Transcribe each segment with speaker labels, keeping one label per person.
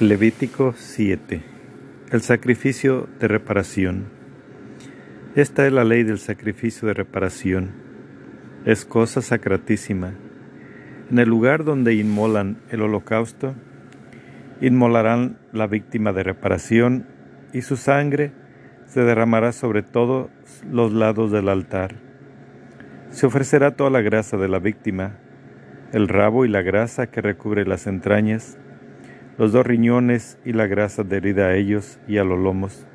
Speaker 1: Levítico 7 El sacrificio de reparación Esta es la ley del sacrificio de reparación. Es cosa sacratísima. En el lugar donde inmolan el holocausto, inmolarán la víctima de reparación y su sangre se derramará sobre todos los lados del altar. Se ofrecerá toda la grasa de la víctima, el rabo y la grasa que recubre las entrañas, los dos riñones y la grasa adherida a ellos y a los lomos,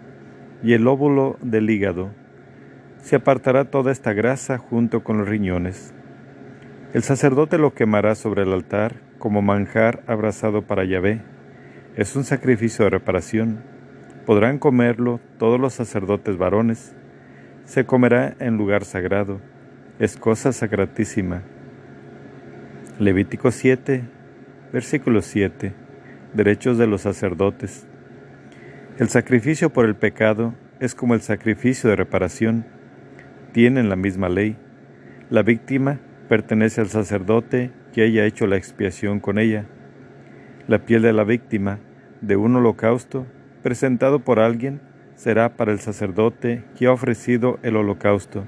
Speaker 1: y el óvulo del hígado. Se apartará toda esta grasa junto con los riñones. El sacerdote lo quemará sobre el altar como manjar abrazado para Yahvé. Es un sacrificio de reparación. Podrán comerlo todos los sacerdotes varones. Se comerá en lugar sagrado. Es cosa sacratísima. Levítico 7, versículo 7 derechos de los sacerdotes. El sacrificio por el pecado es como el sacrificio de reparación. Tienen la misma ley. La víctima pertenece al sacerdote que haya hecho la expiación con ella. La piel de la víctima de un holocausto presentado por alguien será para el sacerdote que ha ofrecido el holocausto.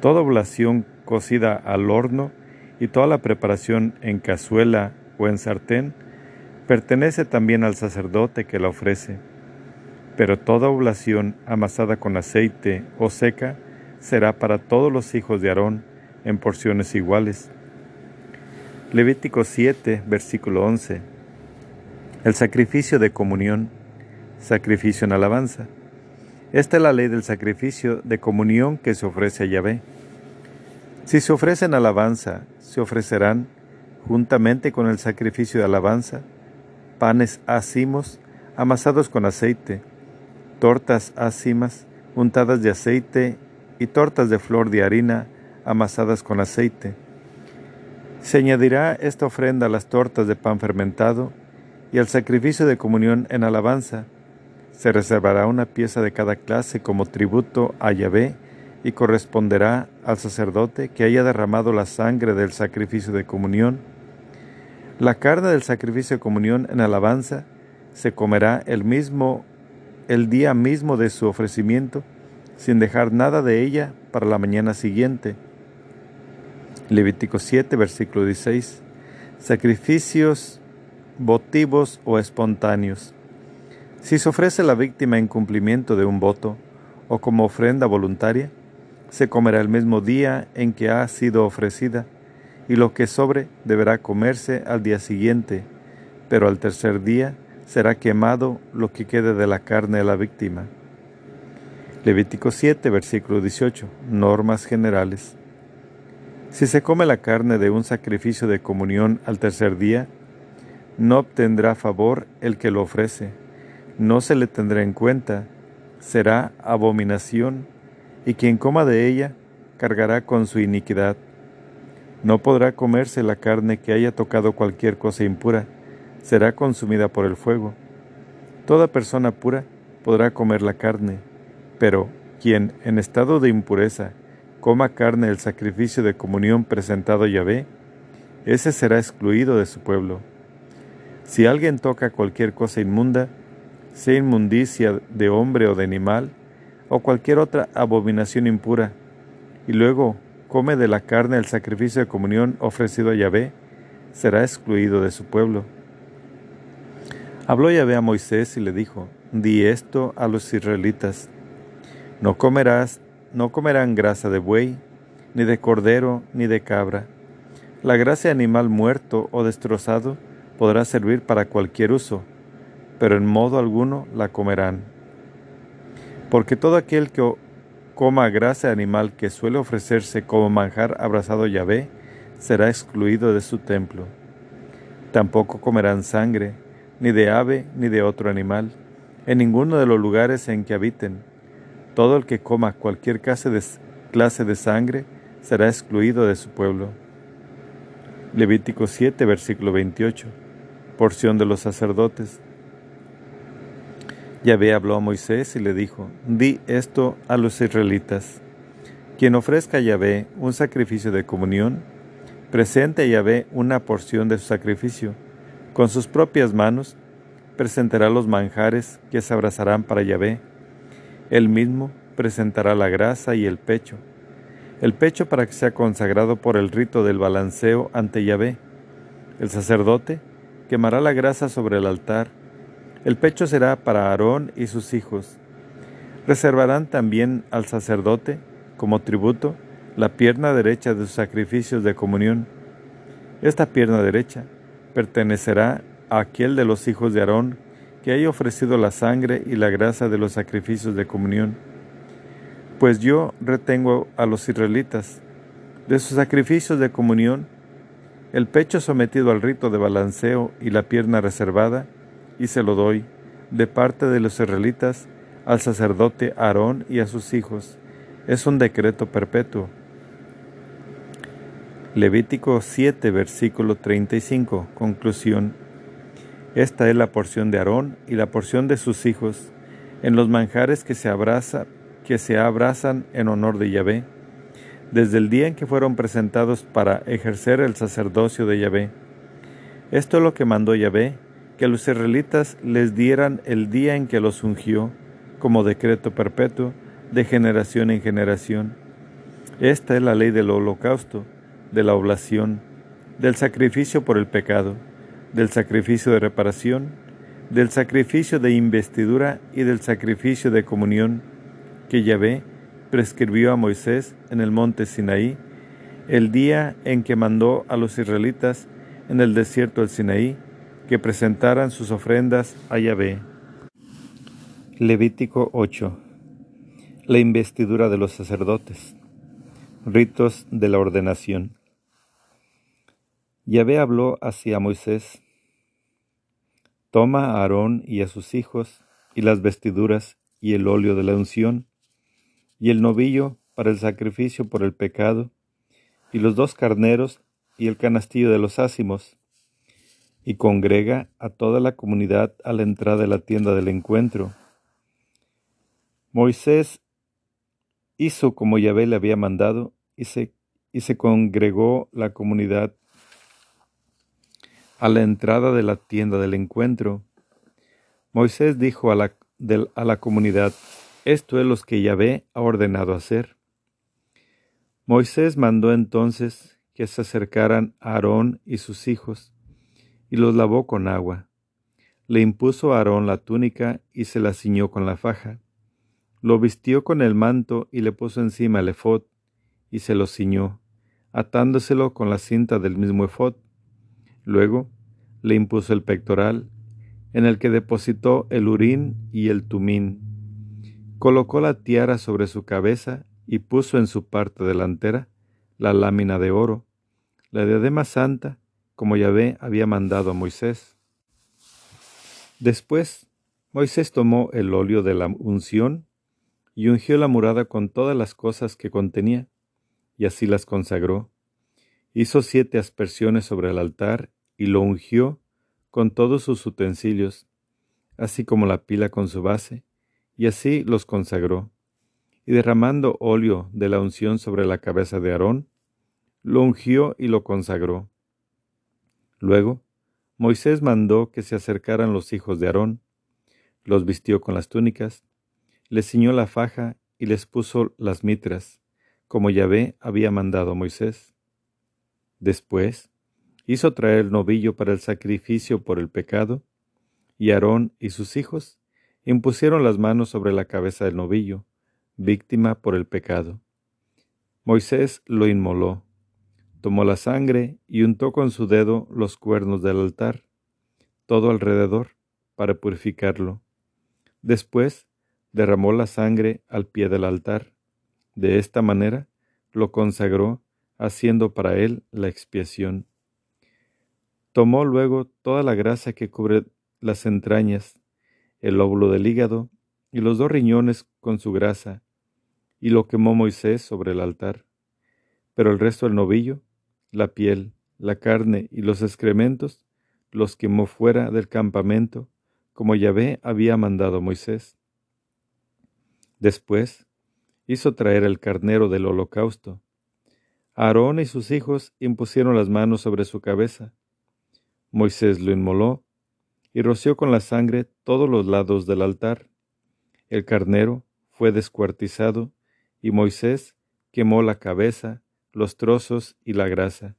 Speaker 1: Toda oblación cocida al horno y toda la preparación en cazuela o en sartén pertenece también al sacerdote que la ofrece, pero toda oblación amasada con aceite o seca será para todos los hijos de Aarón en porciones iguales. Levítico 7, versículo 11. El sacrificio de comunión, sacrificio en alabanza. Esta es la ley del sacrificio de comunión que se ofrece a Yahvé. Si se ofrece en alabanza, se ofrecerán, juntamente con el sacrificio de alabanza, panes ácimos amasados con aceite, tortas ácimas untadas de aceite y tortas de flor de harina amasadas con aceite. Se añadirá esta ofrenda a las tortas de pan fermentado y al sacrificio de comunión en alabanza. Se reservará una pieza de cada clase como tributo a Yahvé y corresponderá al sacerdote que haya derramado la sangre del sacrificio de comunión la carne del sacrificio de comunión en alabanza se comerá el mismo el día mismo de su ofrecimiento, sin dejar nada de ella para la mañana siguiente. Levítico 7, versículo 16. Sacrificios votivos o espontáneos. Si se ofrece la víctima en cumplimiento de un voto o como ofrenda voluntaria, se comerá el mismo día en que ha sido ofrecida y lo que sobre deberá comerse al día siguiente, pero al tercer día será quemado lo que quede de la carne de la víctima. Levítico 7, versículo 18. Normas generales. Si se come la carne de un sacrificio de comunión al tercer día, no obtendrá favor el que lo ofrece, no se le tendrá en cuenta, será abominación, y quien coma de ella cargará con su iniquidad. No podrá comerse la carne que haya tocado cualquier cosa impura, será consumida por el fuego. Toda persona pura podrá comer la carne, pero quien en estado de impureza coma carne del sacrificio de comunión presentado a Yahvé, ese será excluido de su pueblo. Si alguien toca cualquier cosa inmunda, sea inmundicia de hombre o de animal, o cualquier otra abominación impura, y luego come de la carne del sacrificio de comunión ofrecido a Yahvé, será excluido de su pueblo. Habló Yahvé a Moisés y le dijo, di esto a los israelitas, no comerás, no comerán grasa de buey, ni de cordero, ni de cabra. La grasa de animal muerto o destrozado podrá servir para cualquier uso, pero en modo alguno la comerán. Porque todo aquel que coma grasa animal que suele ofrecerse como manjar abrazado Yahvé, será excluido de su templo. Tampoco comerán sangre, ni de ave ni de otro animal, en ninguno de los lugares en que habiten. Todo el que coma cualquier clase de, sangre será excluido de su pueblo. Levítico 7, versículo 28. Porción de los sacerdotes. Yahvé habló a Moisés y le dijo, di esto a los israelitas. Quien ofrezca a Yahvé un sacrificio de comunión, presente a Yahvé una porción de su sacrificio, con sus propias manos, presentará los manjares que se abrazarán para Yahvé. Él mismo presentará la grasa y el pecho. El pecho para que sea consagrado por el rito del balanceo ante Yahvé. El sacerdote quemará la grasa sobre el altar. El pecho será para Aarón y sus hijos. Reservarán también al sacerdote, como tributo, la pierna derecha de sus sacrificios de comunión. Esta pierna derecha pertenecerá a aquel de los hijos de Aarón que haya ofrecido la sangre y la grasa de los sacrificios de comunión. Pues yo retengo a los israelitas de sus sacrificios de comunión, el pecho sometido al rito de balanceo y la pierna reservada, y se lo doy, de parte de los israelitas, al sacerdote Aarón y a sus hijos. Es un decreto perpetuo. Levítico 7, versículo 35, conclusión. Esta es la porción de Aarón y la porción de sus hijos en los manjares que se, abraza, que se abrazan en honor de Yahvé, desde el día en que fueron presentados para ejercer el sacerdocio de Yahvé. Esto es lo que mandó Yahvé, que los israelitas les dieran el día en que los ungió, como decreto perpetuo, de generación en generación. Esta es la ley del holocausto, de la oblación, del sacrificio por el pecado, del sacrificio de reparación, del sacrificio de investidura y del sacrificio de comunión que Yahvé prescribió a Moisés en el monte Sinaí, el día en que mandó a los israelitas en el desierto del Sinaí que presentaran sus ofrendas a Yahvé. Levítico 8. La investidura de los sacerdotes. Ritos de la ordenación. Yahvé habló hacia Moisés, Toma a Aarón y a sus hijos, y las vestiduras, y el óleo de la unción, y el novillo para el sacrificio por el pecado, y los dos carneros, y el canastillo de los ácimos, y congrega a toda la comunidad a la entrada de la tienda del encuentro. Moisés hizo como Yahvé le había mandado, y se, y se congregó la comunidad a la entrada de la tienda del encuentro. Moisés dijo a la, a la comunidad, esto es lo que Yahvé ha ordenado hacer. Moisés mandó entonces que se acercaran a Aarón y sus hijos, y los lavó con agua. Le impuso a Aarón la túnica y se la ciñó con la faja. Lo vistió con el manto y le puso encima el efod, y se lo ciñó, atándoselo con la cinta del mismo efod. Luego le impuso el pectoral, en el que depositó el urín y el tumín. Colocó la tiara sobre su cabeza y puso en su parte delantera la lámina de oro, la diadema santa, como Yahvé había mandado a Moisés. Después, Moisés tomó el óleo de la unción y ungió la murada con todas las cosas que contenía, y así las consagró. Hizo siete aspersiones sobre el altar y lo ungió con todos sus utensilios, así como la pila con su base, y así los consagró. Y derramando óleo de la unción sobre la cabeza de Aarón, lo ungió y lo consagró. Luego, Moisés mandó que se acercaran los hijos de Aarón, los vistió con las túnicas, les ciñó la faja y les puso las mitras, como Yahvé había mandado Moisés. Después, hizo traer el novillo para el sacrificio por el pecado, y Aarón y sus hijos impusieron las manos sobre la cabeza del novillo, víctima por el pecado. Moisés lo inmoló, tomó la sangre y untó con su dedo los cuernos del altar, todo alrededor, para purificarlo. Después derramó la sangre al pie del altar. De esta manera lo consagró, haciendo para él la expiación. Tomó luego toda la grasa que cubre las entrañas, el lóbulo del hígado y los dos riñones con su grasa, y lo quemó Moisés sobre el altar. Pero el resto del novillo, la piel, la carne y los excrementos, los quemó fuera del campamento, como Yahvé había mandado Moisés. Después hizo traer el carnero del holocausto. Aarón y sus hijos impusieron las manos sobre su cabeza, Moisés lo inmoló y roció con la sangre todos los lados del altar. El carnero fue descuartizado, y Moisés quemó la cabeza, los trozos y la grasa.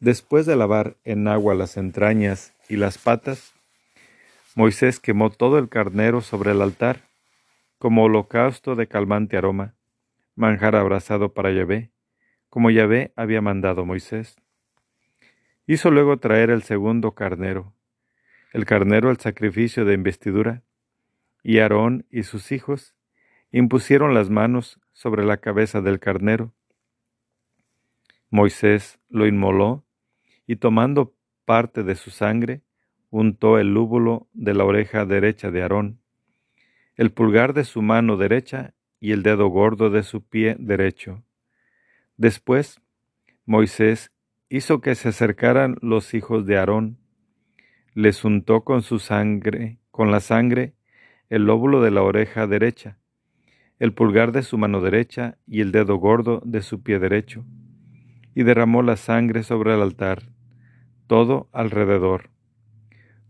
Speaker 1: Después de lavar en agua las entrañas y las patas, Moisés quemó todo el carnero sobre el altar, como holocausto de calmante aroma, manjar abrasado para Yahvé, como Yahvé había mandado Moisés. Hizo luego traer el segundo carnero, el carnero al sacrificio de investidura, y Aarón y sus hijos impusieron las manos sobre la cabeza del carnero. Moisés lo inmoló y tomando parte de su sangre, untó el lúbulo de la oreja derecha de Aarón, el pulgar de su mano derecha y el dedo gordo de su pie derecho. Después, Moisés hizo que se acercaran los hijos de Aarón, les untó con su sangre, con la sangre, el lóbulo de la oreja derecha, el pulgar de su mano derecha y el dedo gordo de su pie derecho, y derramó la sangre sobre el altar, todo alrededor.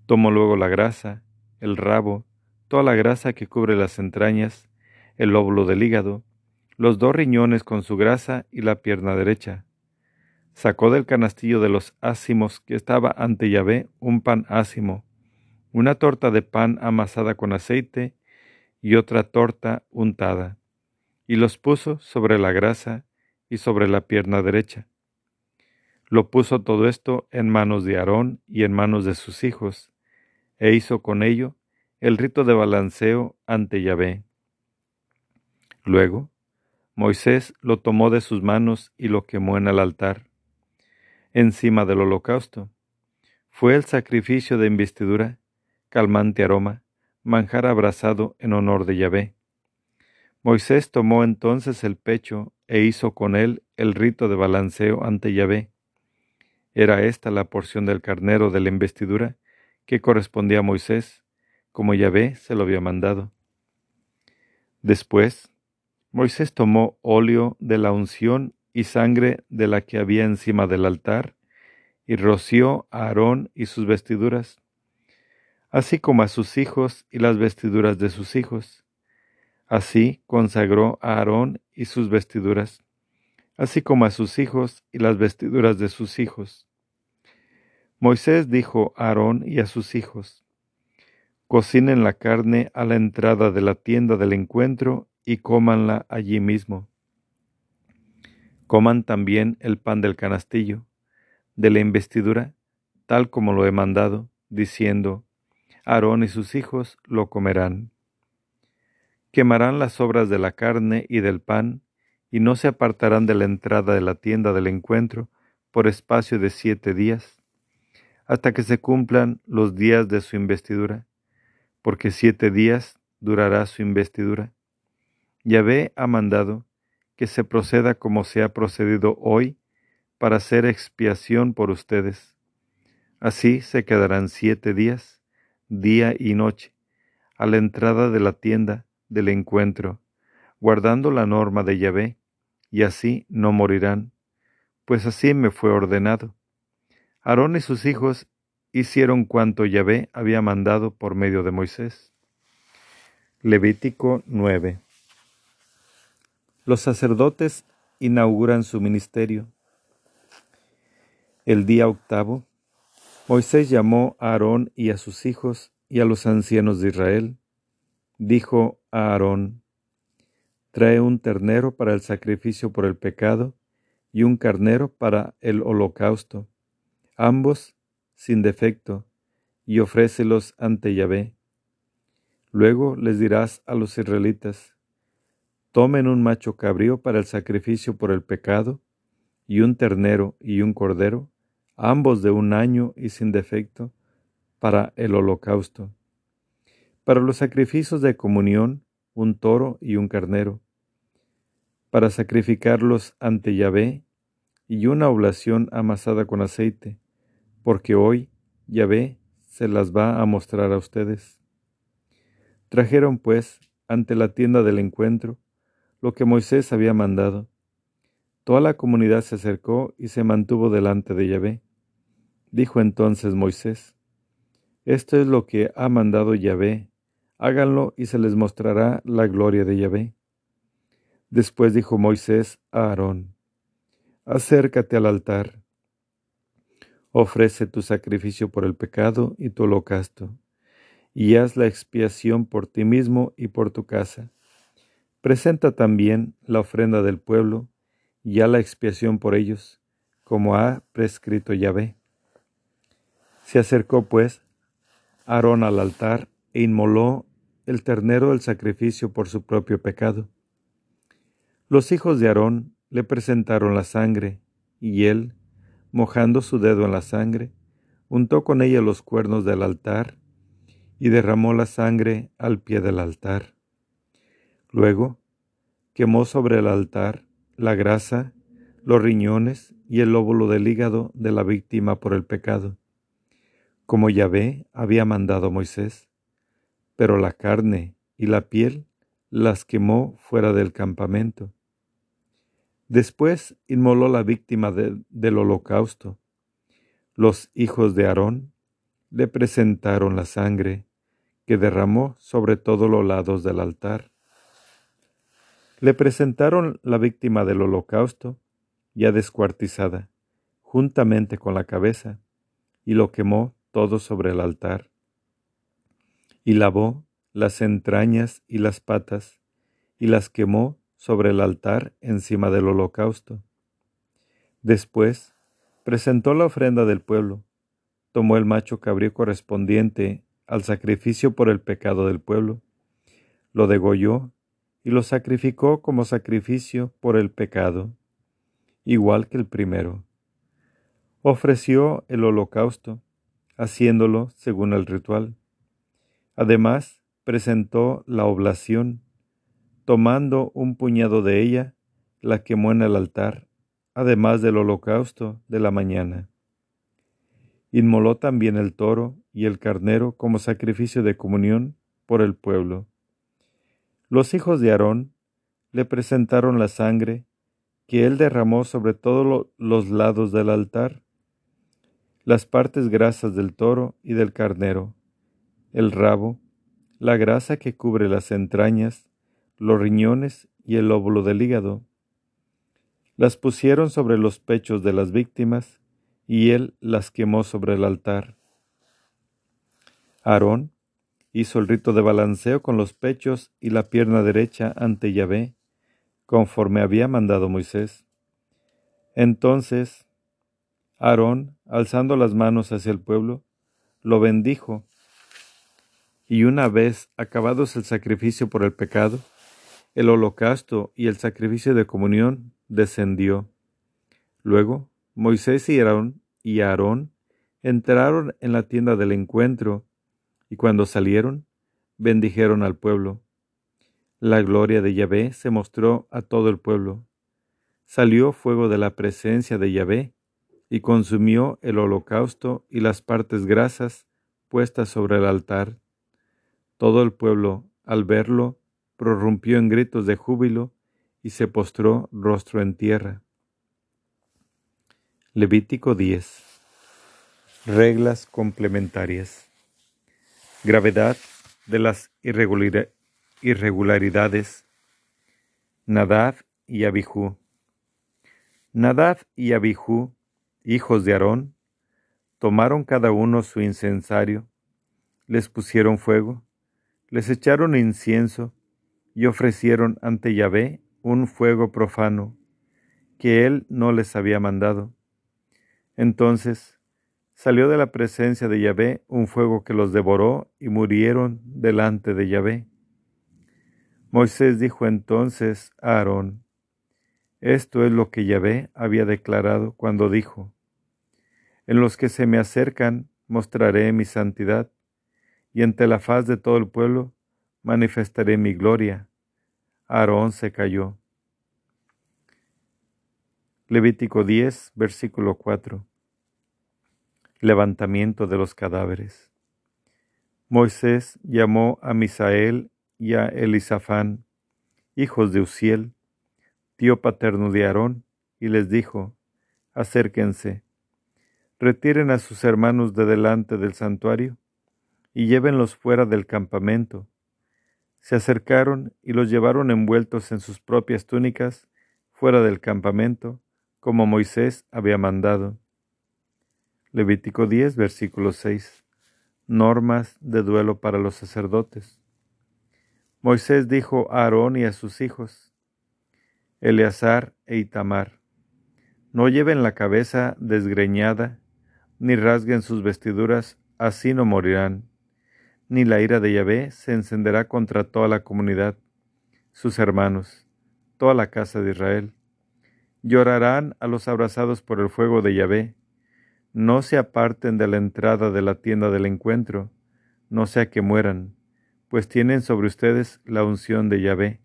Speaker 1: Tomó luego la grasa, el rabo, toda la grasa que cubre las entrañas, el lóbulo del hígado, los dos riñones con su grasa y la pierna derecha. Sacó del canastillo de los ácimos que estaba ante Yahvé un pan ácimo, una torta de pan amasada con aceite y otra torta untada, y los puso sobre la grasa y sobre la pierna derecha. Lo puso todo esto en manos de Aarón y en manos de sus hijos, e hizo con ello el rito de balanceo ante Yahvé. Luego, Moisés lo tomó de sus manos y lo quemó en el altar, encima del holocausto. Fue el sacrificio de investidura, calmante aroma, manjar abrazado en honor de Yahvé. Moisés tomó entonces el pecho e hizo con él el rito de balanceo ante Yahvé. Era esta la porción del carnero de la investidura que correspondía a Moisés, como Yahvé se lo había mandado. Después, Moisés tomó óleo de la unción y sangre de la que había encima del altar, y roció a Aarón y sus vestiduras, así como a sus hijos y las vestiduras de sus hijos. Así consagró a Aarón y sus vestiduras, así como a sus hijos y las vestiduras de sus hijos. Moisés dijo a Aarón y a sus hijos, Cocinen la carne a la entrada de la tienda del encuentro y cómanla allí mismo. Coman también el pan del canastillo, de la investidura, tal como lo he mandado, diciendo, Aarón y sus hijos lo comerán. Quemarán las obras de la carne y del pan, y no se apartarán de la entrada de la tienda del encuentro por espacio de siete días hasta que se cumplan los días de su investidura, porque siete días durará su investidura. Yahvé ha mandado que se proceda como se ha procedido hoy para hacer expiación por ustedes. Así se quedarán siete días, día y noche, a la entrada de la tienda del encuentro, guardando la norma de Yahvé, y así no morirán, pues así me fue ordenado. Aarón y sus hijos hicieron cuanto Yahvé había mandado por medio de Moisés. Levítico 9. Los sacerdotes inauguran su ministerio. El día octavo, Moisés llamó a Aarón y a sus hijos y a los ancianos de Israel. Dijo a Aarón, Trae un ternero para el sacrificio por el pecado y un carnero para el holocausto ambos sin defecto, y ofrécelos ante Yahvé. Luego les dirás a los israelitas, tomen un macho cabrío para el sacrificio por el pecado, y un ternero y un cordero, ambos de un año y sin defecto, para el holocausto. Para los sacrificios de comunión, un toro y un carnero. Para sacrificarlos ante Yahvé, y una oblación amasada con aceite porque hoy Yahvé se las va a mostrar a ustedes. Trajeron pues ante la tienda del encuentro lo que Moisés había mandado. Toda la comunidad se acercó y se mantuvo delante de Yahvé. Dijo entonces Moisés, Esto es lo que ha mandado Yahvé. Háganlo y se les mostrará la gloria de Yahvé. Después dijo Moisés a Aarón, Acércate al altar, ofrece tu sacrificio por el pecado y tu holocausto, y haz la expiación por ti mismo y por tu casa. Presenta también la ofrenda del pueblo, y haz la expiación por ellos, como ha prescrito Yahvé. Se acercó, pues, Aarón al altar e inmoló el ternero del sacrificio por su propio pecado. Los hijos de Aarón le presentaron la sangre, y él, mojando su dedo en la sangre, untó con ella los cuernos del altar y derramó la sangre al pie del altar. Luego, quemó sobre el altar la grasa, los riñones y el lóbulo del hígado de la víctima por el pecado, como Yahvé había mandado Moisés, pero la carne y la piel las quemó fuera del campamento. Después inmoló la víctima del holocausto. Los hijos de Aarón le presentaron la sangre que derramó sobre todos los lados del altar. Le presentaron la víctima del holocausto, ya descuartizada, juntamente con la cabeza, y lo quemó todo sobre el altar. Y lavó las entrañas y las patas, y las quemó sobre el altar encima del holocausto. Después presentó la ofrenda del pueblo, tomó el macho cabrío correspondiente al sacrificio por el pecado del pueblo, lo degolló y lo sacrificó como sacrificio por el pecado, igual que el primero. Ofreció el holocausto, haciéndolo según el ritual. Además, presentó la oblación, tomando un puñado de ella, la quemó en el altar, además del holocausto de la mañana. Inmoló también el toro y el carnero como sacrificio de comunión por el pueblo. Los hijos de Aarón le presentaron la sangre que él derramó sobre todos los lados del altar, las partes grasas del toro y del carnero, el rabo, la grasa que cubre las entrañas, los riñones y el óvulo del hígado. Las pusieron sobre los pechos de las víctimas y él las quemó sobre el altar. Aarón hizo el rito de balanceo con los pechos y la pierna derecha ante Yahvé, conforme había mandado Moisés. Entonces Aarón, alzando las manos hacia el pueblo, lo bendijo, y una vez acabados el sacrificio por el pecado, el holocausto y el sacrificio de comunión descendió. Luego Moisés y Aarón, y Aarón entraron en la tienda del encuentro, y cuando salieron, bendijeron al pueblo. La gloria de Yahvé se mostró a todo el pueblo. Salió fuego de la presencia de Yahvé, y consumió el holocausto y las partes grasas puestas sobre el altar. Todo el pueblo, al verlo, prorrumpió en gritos de júbilo y se postró rostro en tierra. Levítico 10. Reglas complementarias. Gravedad de las irregularidades. Nadab y Abijú. Nadab y Abijú, hijos de Aarón, tomaron cada uno su incensario, les pusieron fuego, les echaron incienso y ofrecieron ante Yahvé un fuego profano que él no les había mandado. Entonces salió de la presencia de Yahvé un fuego que los devoró y murieron delante de Yahvé. Moisés dijo entonces a Aarón, esto es lo que Yahvé había declarado cuando dijo, En los que se me acercan mostraré mi santidad, y ante la faz de todo el pueblo manifestaré mi gloria. Aarón se cayó. Levítico 10, versículo 4. Levantamiento de los cadáveres. Moisés llamó a Misael y a Elisafán, hijos de Uziel, tío paterno de Aarón, y les dijo, acérquense, retiren a sus hermanos de delante del santuario y llévenlos fuera del campamento. Se acercaron y los llevaron envueltos en sus propias túnicas fuera del campamento, como Moisés había mandado. Levítico 10, versículo 6. Normas de duelo para los sacerdotes. Moisés dijo a Aarón y a sus hijos, Eleazar e Itamar, no lleven la cabeza desgreñada, ni rasguen sus vestiduras, así no morirán ni la ira de Yahvé se encenderá contra toda la comunidad, sus hermanos, toda la casa de Israel. Llorarán a los abrazados por el fuego de Yahvé. No se aparten de la entrada de la tienda del encuentro, no sea que mueran, pues tienen sobre ustedes la unción de Yahvé.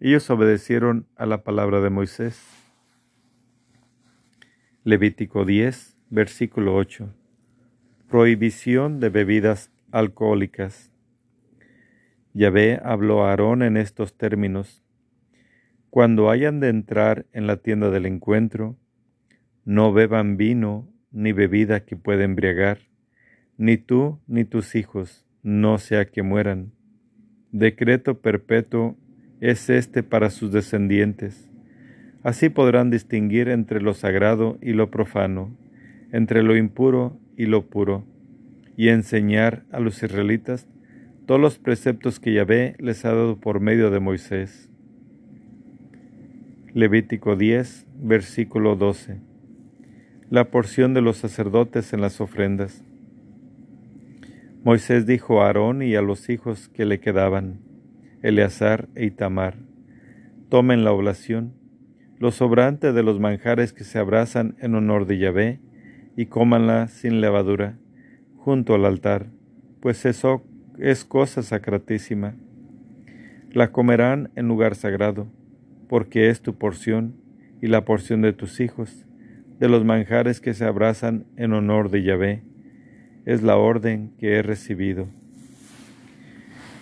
Speaker 1: Ellos obedecieron a la palabra de Moisés. Levítico 10, versículo 8. Prohibición de bebidas alcohólicas. Yahvé habló a Aarón en estos términos. Cuando hayan de entrar en la tienda del encuentro, no beban vino ni bebida que pueda embriagar, ni tú ni tus hijos, no sea que mueran. Decreto perpetuo es este para sus descendientes. Así podrán distinguir entre lo sagrado y lo profano, entre lo impuro y lo puro y enseñar a los israelitas todos los preceptos que Yahvé les ha dado por medio de Moisés. Levítico 10, versículo 12. La porción de los sacerdotes en las ofrendas. Moisés dijo a Aarón y a los hijos que le quedaban, Eleazar e Itamar, tomen la oblación, lo sobrante de los manjares que se abrazan en honor de Yahvé, y cómanla sin levadura junto al altar, pues eso es cosa sacratísima. La comerán en lugar sagrado, porque es tu porción y la porción de tus hijos, de los manjares que se abrazan en honor de Yahvé. Es la orden que he recibido.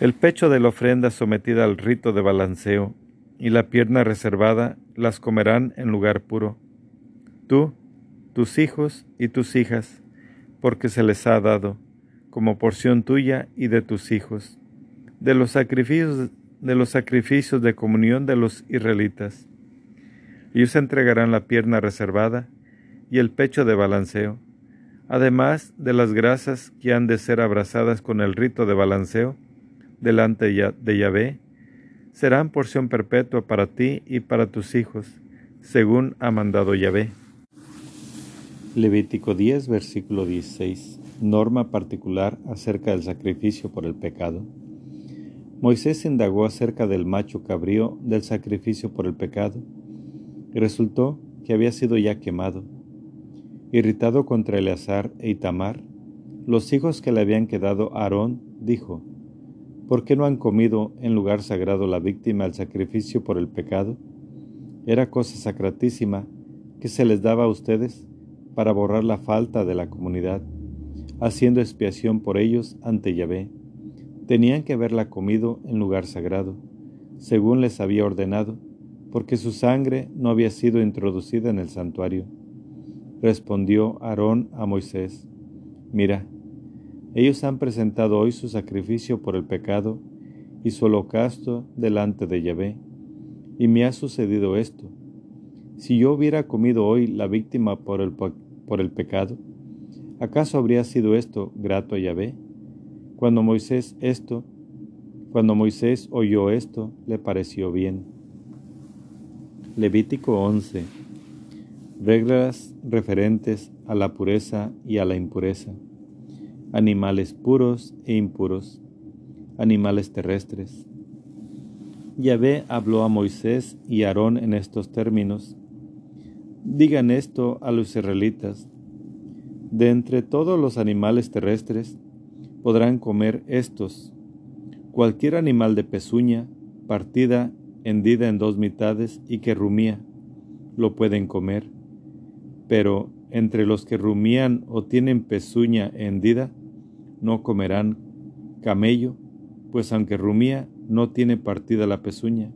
Speaker 1: El pecho de la ofrenda sometida al rito de balanceo y la pierna reservada las comerán en lugar puro. Tú, tus hijos y tus hijas, porque se les ha dado, como porción tuya y de tus hijos, de los sacrificios de, los sacrificios de comunión de los israelitas. Ellos entregarán la pierna reservada y el pecho de balanceo, además de las grasas que han de ser abrazadas con el rito de balanceo delante de Yahvé, serán porción perpetua para ti y para tus hijos, según ha mandado Yahvé. Levítico 10, versículo 16. Norma particular acerca del sacrificio por el pecado. Moisés indagó acerca del macho cabrío del sacrificio por el pecado y resultó que había sido ya quemado. Irritado contra Eleazar e Itamar, los hijos que le habían quedado a Aarón, dijo, ¿por qué no han comido en lugar sagrado la víctima del sacrificio por el pecado? Era cosa sacratísima que se les daba a ustedes para borrar la falta de la comunidad, haciendo expiación por ellos ante Yahvé. Tenían que haberla comido en lugar sagrado, según les había ordenado, porque su sangre no había sido introducida en el santuario. Respondió Aarón a Moisés, Mira, ellos han presentado hoy su sacrificio por el pecado y su holocausto delante de Yahvé, y me ha sucedido esto si yo hubiera comido hoy la víctima por el, por el pecado, ¿acaso habría sido esto grato a Yahvé? Cuando Moisés esto, cuando Moisés oyó esto, le pareció bien. Levítico 11. Reglas referentes a la pureza y a la impureza. Animales puros e impuros. Animales terrestres. Yahvé habló a Moisés y Aarón en estos términos Digan esto a los israelitas. De entre todos los animales terrestres podrán comer estos. Cualquier animal de pezuña, partida, hendida en dos mitades y que rumía, lo pueden comer. Pero entre los que rumían o tienen pezuña hendida, no comerán camello, pues aunque rumía, no tiene partida la pezuña.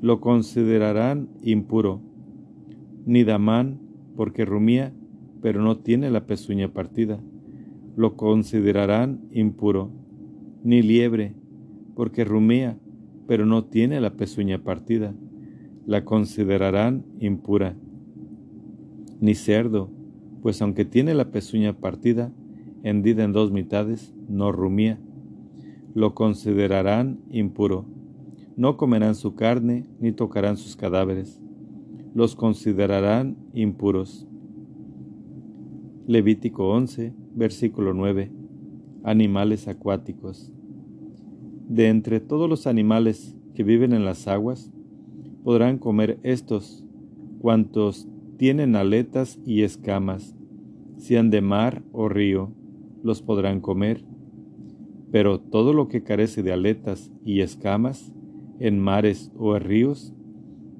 Speaker 1: Lo considerarán impuro ni Damán, porque rumía, pero no tiene la pezuña partida. lo considerarán impuro, ni liebre, porque rumía, pero no tiene la pezuña partida, la considerarán impura, ni cerdo, pues aunque tiene la pezuña partida, hendida en dos mitades, no rumía, lo considerarán impuro. No comerán su carne ni tocarán sus cadáveres. Los considerarán impuros. Levítico 11, versículo 9. Animales acuáticos. De entre todos los animales que viven en las aguas, podrán comer estos, cuantos tienen aletas y escamas, sean de mar o río, los podrán comer pero todo lo que carece de aletas y escamas, en mares o en ríos,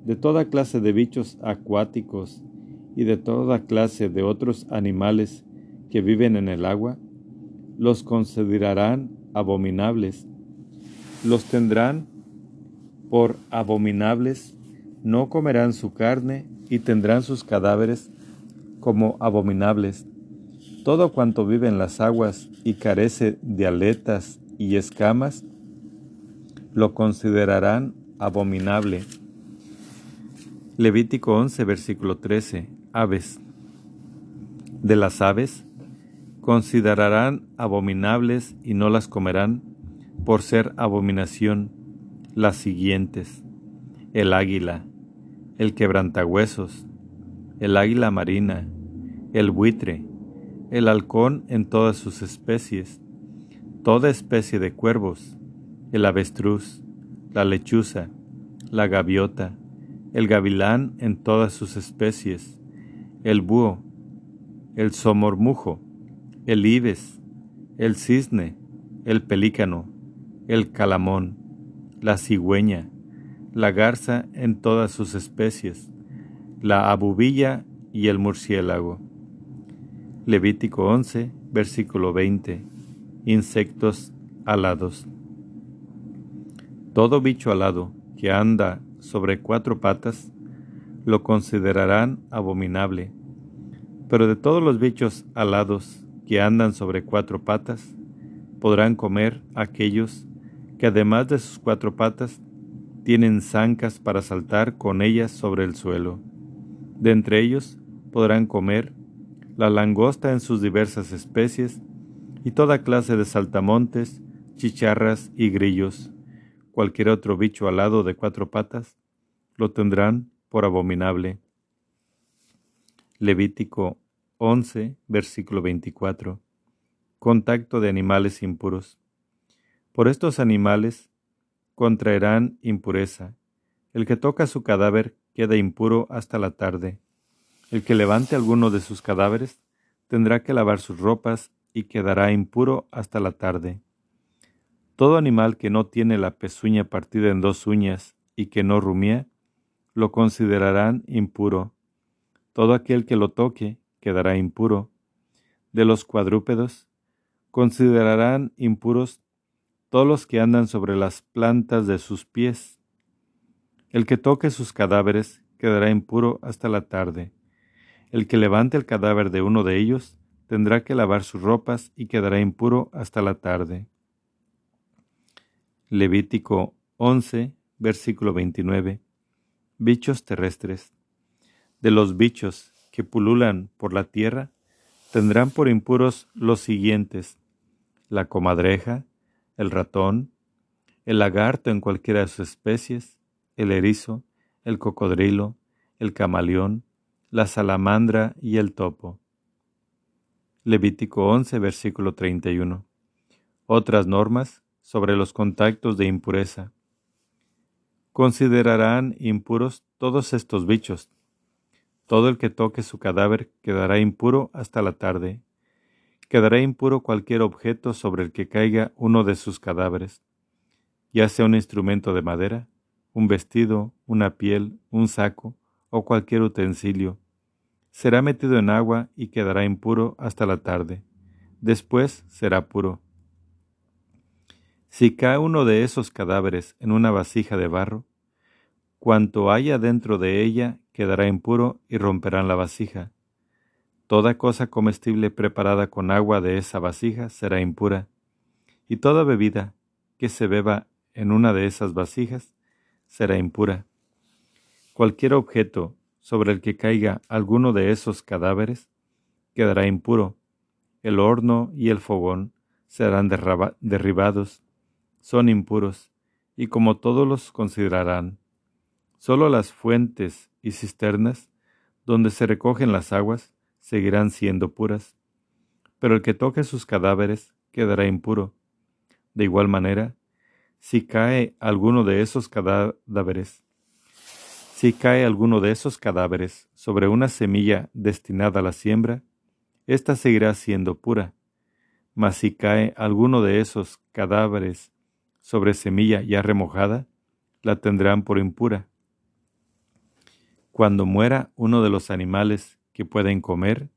Speaker 1: de toda clase de bichos acuáticos y de toda clase de otros animales que viven en el agua, los considerarán abominables. Los tendrán por abominables, no comerán su carne y tendrán sus cadáveres como abominables todo cuanto vive en las aguas y carece de aletas y escamas, lo considerarán abominable. Levítico 11, versículo 13. Aves. De las aves, considerarán abominables y no las comerán, por ser abominación, las siguientes. El águila, el quebrantahuesos, el águila marina, el buitre, el halcón en todas sus especies, toda especie de cuervos, el avestruz, la lechuza, la gaviota, el gavilán en todas sus especies, el búho, el somormujo, el ibes, el cisne, el pelícano, el calamón, la cigüeña, la garza en todas sus especies, la abubilla y el murciélago Levítico 11, versículo 20. Insectos alados. Todo bicho alado que anda sobre cuatro patas lo considerarán abominable, pero de todos los bichos alados que andan sobre cuatro patas, podrán comer aquellos que además de sus cuatro patas tienen zancas para saltar con ellas sobre el suelo. De entre ellos podrán comer la langosta en sus diversas especies, y toda clase de saltamontes, chicharras y grillos. Cualquier otro bicho alado de cuatro patas lo tendrán por abominable. Levítico 11, versículo 24. Contacto de animales impuros. Por estos animales contraerán impureza. El que toca su cadáver queda impuro hasta la tarde. El que levante alguno de sus cadáveres tendrá que lavar sus ropas y quedará impuro hasta la tarde. Todo animal que no tiene la pezuña partida en dos uñas y que no rumía, lo considerarán impuro. Todo aquel que lo toque quedará impuro. De los cuadrúpedos, considerarán impuros todos los que andan sobre las plantas de sus pies. El que toque sus cadáveres quedará impuro hasta la tarde. El que levante el cadáver de uno de ellos tendrá que lavar sus ropas y quedará impuro hasta la tarde. Levítico 11, versículo 29. Bichos terrestres. De los bichos que pululan por la tierra, tendrán por impuros los siguientes: la comadreja, el ratón, el lagarto en cualquiera de sus especies, el erizo, el cocodrilo, el camaleón, la salamandra y el topo. Levítico 11, versículo 31. Otras normas sobre los contactos de impureza. Considerarán impuros todos estos bichos. Todo el que toque su cadáver quedará impuro hasta la tarde. Quedará impuro cualquier objeto sobre el que caiga uno de sus cadáveres, ya sea un instrumento de madera, un vestido, una piel, un saco o cualquier utensilio, será metido en agua y quedará impuro hasta la tarde. Después será puro. Si cae uno de esos cadáveres en una vasija de barro, cuanto haya dentro de ella quedará impuro y romperán la vasija. Toda cosa comestible preparada con agua de esa vasija será impura, y toda bebida que se beba en una de esas vasijas será impura. Cualquier objeto sobre el que caiga alguno de esos cadáveres quedará impuro. El horno y el fogón serán derribados, son impuros, y como todos los considerarán. Solo las fuentes y cisternas, donde se recogen las aguas, seguirán siendo puras, pero el que toque sus cadáveres quedará impuro. De igual manera, si cae alguno de esos cadáveres, si cae alguno de esos cadáveres sobre una semilla destinada a la siembra, ésta seguirá siendo pura. Mas si cae alguno de esos cadáveres sobre semilla ya remojada, la tendrán por impura. Cuando muera uno de los animales que pueden comer,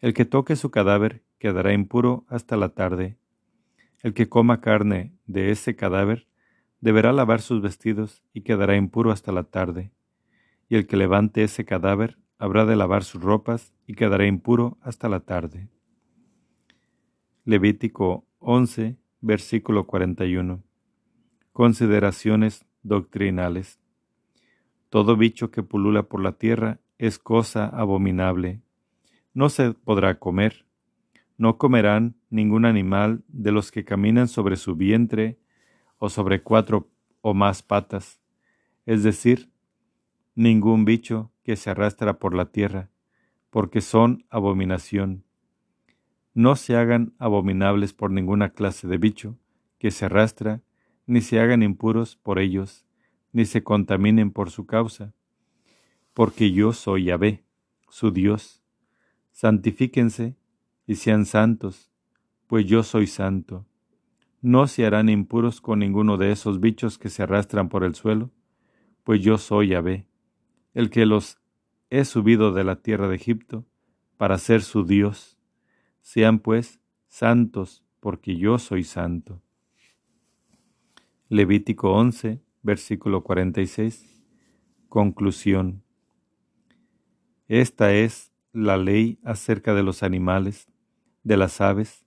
Speaker 1: el que toque su cadáver quedará impuro hasta la tarde. El que coma carne de ese cadáver deberá lavar sus vestidos y quedará impuro hasta la tarde. Y el que levante ese cadáver habrá de lavar sus ropas y quedará impuro hasta la tarde. Levítico 11, versículo 41. Consideraciones doctrinales. Todo bicho que pulula por la tierra es cosa abominable. No se podrá comer. No comerán ningún animal de los que caminan sobre su vientre o sobre cuatro o más patas, es decir, ningún bicho que se arrastra por la tierra, porque son abominación. No se hagan abominables por ninguna clase de bicho que se arrastra, ni se hagan impuros por ellos, ni se contaminen por su causa, porque yo soy Yahvé, su Dios. Santifíquense y sean santos, pues yo soy santo. No se harán impuros con ninguno de esos bichos que se arrastran por el suelo, pues yo soy Yahvé, el que los he subido de la tierra de Egipto para ser su Dios. Sean pues santos, porque yo soy santo. Levítico 11, versículo 46. Conclusión. Esta es la ley acerca de los animales, de las aves,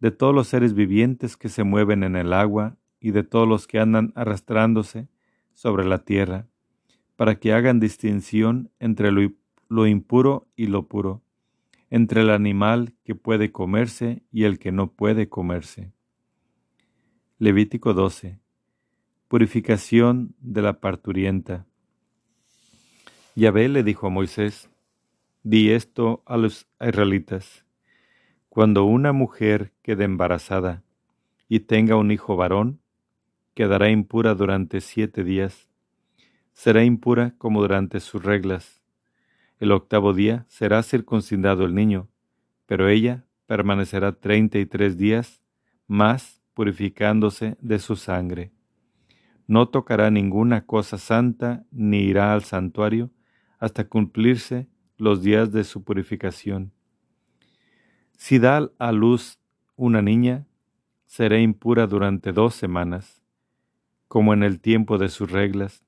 Speaker 1: de todos los seres vivientes que se mueven en el agua y de todos los que andan arrastrándose sobre la tierra, para que hagan distinción entre lo, impuro y lo puro, entre el animal que puede comerse y el que no puede comerse. Levítico 12. Purificación de la parturienta. Yahvé le dijo a Moisés, Di esto a los israelitas. Cuando una mujer quede embarazada y tenga un hijo varón, quedará impura durante siete días será impura como durante sus reglas. El octavo día será circuncidado el niño, pero ella permanecerá treinta y tres días más purificándose de su sangre. No tocará ninguna cosa santa ni irá al santuario hasta cumplirse los días de su purificación. Si da a luz una niña, será impura durante dos semanas, como en el tiempo de sus reglas,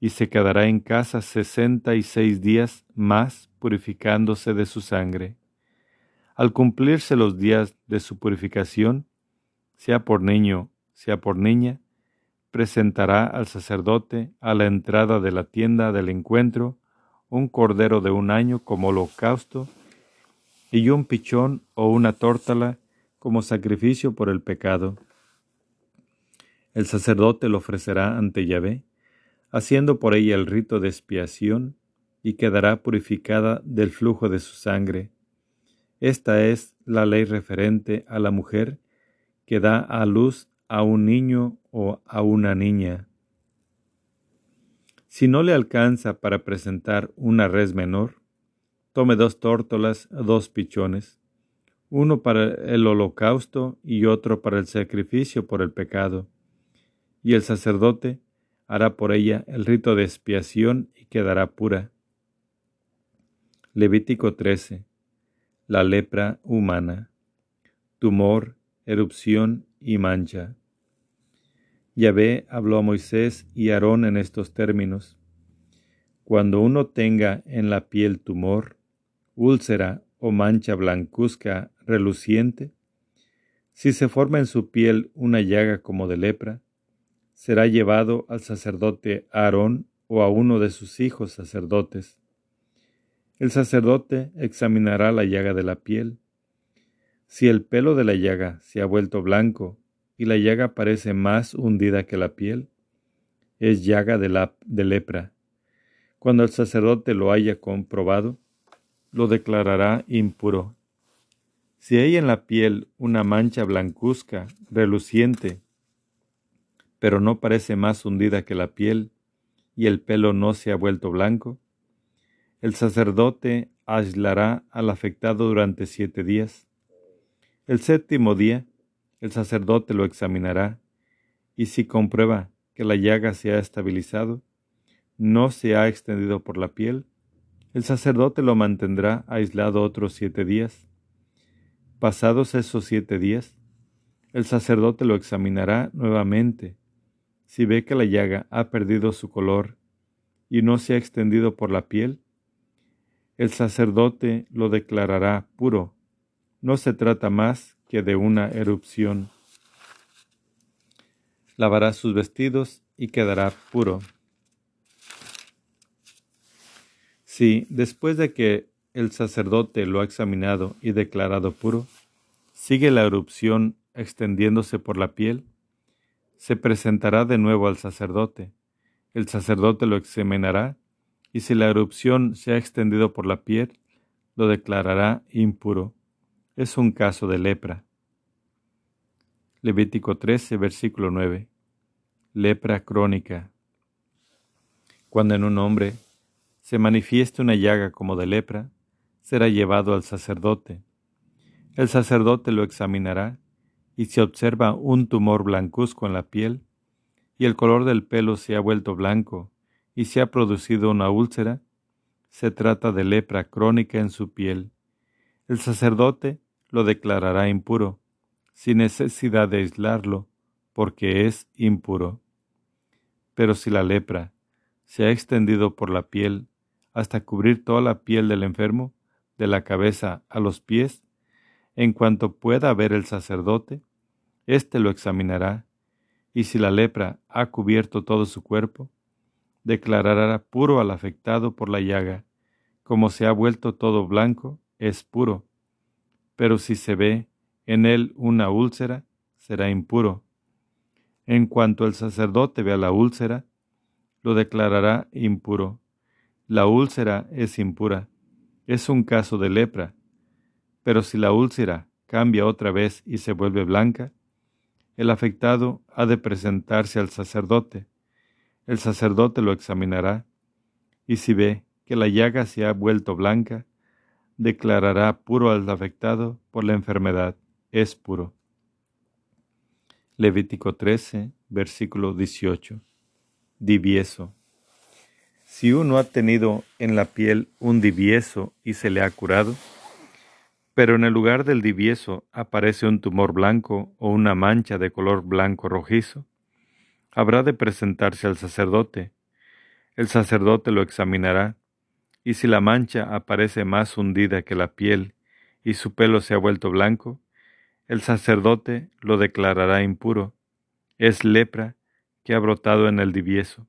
Speaker 1: y se quedará en casa sesenta y seis días más purificándose de su sangre. Al cumplirse los días de su purificación, sea por niño, sea por niña, presentará al sacerdote a la entrada de la tienda del encuentro un cordero de un año como holocausto y un pichón o una tórtala como sacrificio por el pecado. El sacerdote lo ofrecerá ante Yahvé haciendo por ella el rito de expiación, y quedará purificada del flujo de su sangre. Esta es la ley referente a la mujer que da a luz a un niño o a una niña. Si no le alcanza para presentar una res menor, tome dos tórtolas, dos pichones, uno para el holocausto y otro para el sacrificio por el pecado, y el sacerdote hará por ella el rito de expiación y quedará pura. Levítico 13. La lepra humana. Tumor, erupción y mancha. Yahvé habló a Moisés y Aarón en estos términos. Cuando uno tenga en la piel tumor, úlcera o mancha blancuzca reluciente, si se forma en su piel una llaga como de lepra, será llevado al sacerdote Aarón o a uno de sus hijos sacerdotes. El sacerdote examinará la llaga de la piel. Si el pelo de la llaga se ha vuelto blanco y la llaga parece más hundida que la piel, es llaga de, la, de lepra. Cuando el sacerdote lo haya comprobado, lo declarará impuro. Si hay en la piel una mancha blancuzca, reluciente, pero no parece más hundida que la piel, y el pelo no se ha vuelto blanco, el sacerdote aislará al afectado durante siete días. El séptimo día, el sacerdote lo examinará, y si comprueba que la llaga se ha estabilizado, no se ha extendido por la piel, el sacerdote lo mantendrá aislado otros siete días. Pasados esos siete días, el sacerdote lo examinará nuevamente. Si ve que la llaga ha perdido su color y no se ha extendido por la piel, el sacerdote lo declarará puro. No se trata más que de una erupción. Lavará sus vestidos y quedará puro. Si, después de que el sacerdote lo ha examinado y declarado puro, sigue la erupción extendiéndose por la piel, se presentará de nuevo al sacerdote. El sacerdote lo examinará y si la erupción se ha extendido por la piel, lo declarará impuro. Es un caso de lepra. Levítico 13, versículo 9. Lepra crónica. Cuando en un hombre se manifieste una llaga como de lepra, será llevado al sacerdote. El sacerdote lo examinará, y si observa un tumor blancuzco en la piel, y el color del pelo se ha vuelto blanco, y se ha producido una úlcera, se trata de lepra crónica en su piel. El sacerdote lo declarará impuro, sin necesidad de aislarlo, porque es impuro. Pero si la lepra se ha extendido por la piel hasta cubrir toda la piel del enfermo, de la cabeza a los pies, en cuanto pueda ver el sacerdote, éste lo examinará, y si la lepra ha cubierto todo su cuerpo, declarará puro al afectado por la llaga, como se ha vuelto todo blanco, es puro, pero si se ve en él una úlcera, será impuro. En cuanto el sacerdote vea la úlcera, lo declarará impuro. La úlcera es impura, es un caso de lepra, pero si la úlcera cambia otra vez y se vuelve blanca, el afectado ha de presentarse al sacerdote. El sacerdote lo examinará, y si ve que la llaga se ha vuelto blanca, declarará puro al afectado por la enfermedad, es puro. Levítico 13, versículo 18. Divieso. Si uno ha tenido en la piel un divieso y se le ha curado, pero en el lugar del divieso aparece un tumor blanco o una mancha de color blanco rojizo, habrá de presentarse al sacerdote. El sacerdote lo examinará, y si la mancha aparece más hundida que la piel y su pelo se ha vuelto blanco, el sacerdote lo declarará impuro. Es lepra que ha brotado en el divieso.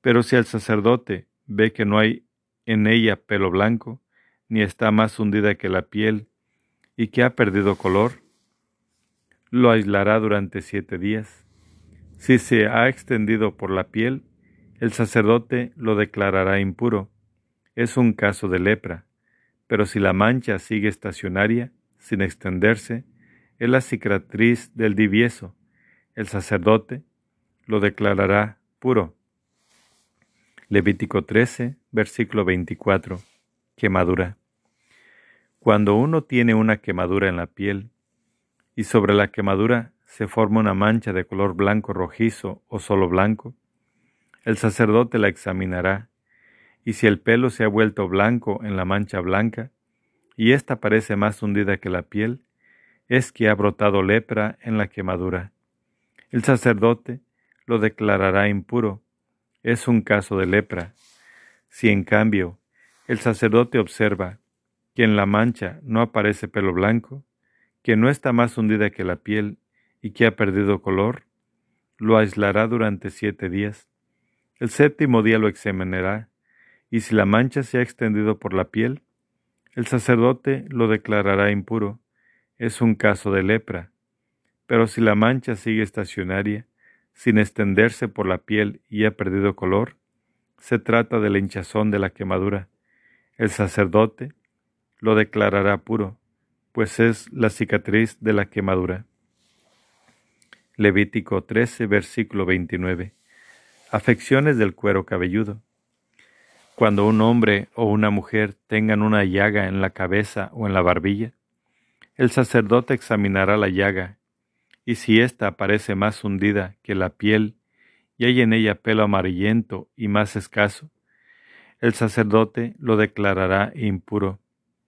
Speaker 1: Pero si el sacerdote ve que no hay en ella pelo blanco, ni está más hundida que la piel, y que ha perdido color, lo aislará durante siete días. Si se ha extendido por la piel, el sacerdote lo declarará impuro. Es un caso de lepra, pero si la mancha sigue estacionaria, sin extenderse, es la cicatriz del divieso. El sacerdote lo declarará puro. Levítico 13, versículo 24. Quemadura. Cuando uno tiene una quemadura en la piel y sobre la quemadura se forma una mancha de color blanco rojizo o solo blanco, el sacerdote la examinará y si el pelo se ha vuelto blanco en la mancha blanca y ésta parece más hundida que la piel, es que ha brotado lepra en la quemadura. El sacerdote lo declarará impuro es un caso de lepra. Si en cambio el sacerdote observa que en la mancha no aparece pelo blanco, que no está más hundida que la piel y que ha perdido color, lo aislará durante siete días. El séptimo día lo examinará, y si la mancha se ha extendido por la piel, el sacerdote lo declarará impuro. Es un caso de lepra. Pero si la mancha sigue estacionaria, sin extenderse por la piel y ha perdido color, se trata de la hinchazón de la quemadura. El sacerdote lo declarará puro, pues es la cicatriz de la quemadura. Levítico 13, versículo 29. Afecciones del cuero cabelludo. Cuando un hombre o una mujer tengan una llaga en la cabeza o en la barbilla, el sacerdote examinará la llaga, y si ésta aparece más hundida que la piel y hay en ella pelo amarillento y más escaso, el sacerdote lo declarará impuro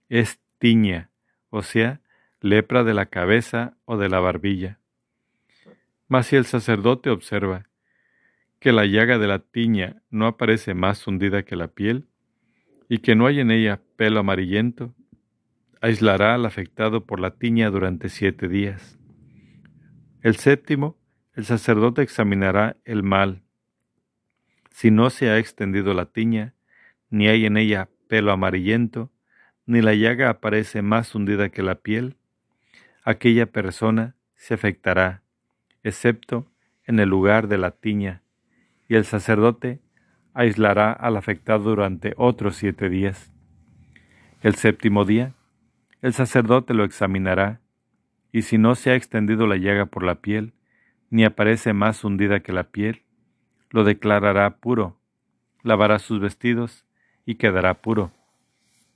Speaker 1: es tiña, o sea, lepra de la cabeza o de la barbilla. Mas si el sacerdote observa que la llaga de la tiña no aparece más hundida que la piel, y que no hay en ella pelo amarillento, aislará al afectado por la tiña durante siete días. El séptimo, el sacerdote examinará el mal. Si no se ha extendido la tiña, ni hay en ella pelo amarillento, ni la llaga aparece más hundida que la piel, aquella persona se afectará, excepto en el lugar de la tiña, y el sacerdote aislará al afectado durante otros siete días. El séptimo día, el sacerdote lo examinará, y si no se ha extendido la llaga por la piel, ni aparece más hundida que la piel, lo declarará puro, lavará sus vestidos y quedará puro.